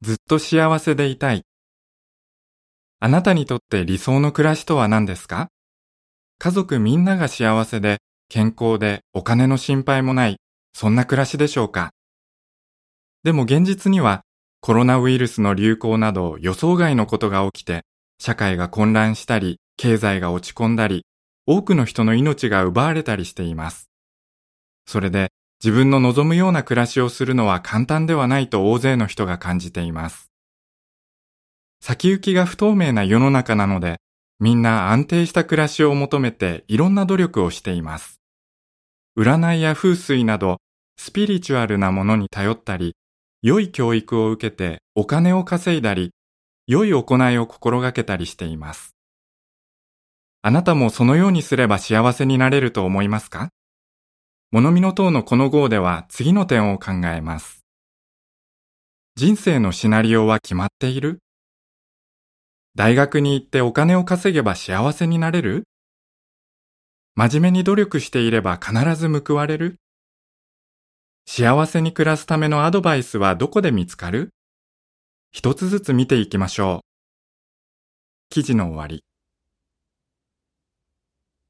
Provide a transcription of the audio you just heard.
ずっと幸せでいたい。あなたにとって理想の暮らしとは何ですか？家族みんなが幸せで、健康で、お金の心配もない、そんな暮らしでしょうか？でも現実には、コロナウイルスの流行など予想外のことが起きて、社会が混乱したり、経済が落ち込んだり、多くの人の命が奪われたりしています。それで自分の望むような暮らしをするのは簡単ではないと大勢の人が感じています。先行きが不透明な世の中なので、みんな安定した暮らしを求めていろんな努力をしています。占いや風水などスピリチュアルなものに頼ったり、良い教育を受けてお金を稼いだり、良い行いを心がけたりしています。あなたもそのようにすれば幸せになれると思いますか？物見の塔のこの号では次の点を考えます。人生のシナリオは決まっている？大学に行ってお金を稼げば幸せになれる？真面目に努力していれば必ず報われる？幸せに暮らすためのアドバイスはどこで見つかる？一つずつ見ていきましょう。記事の終わり。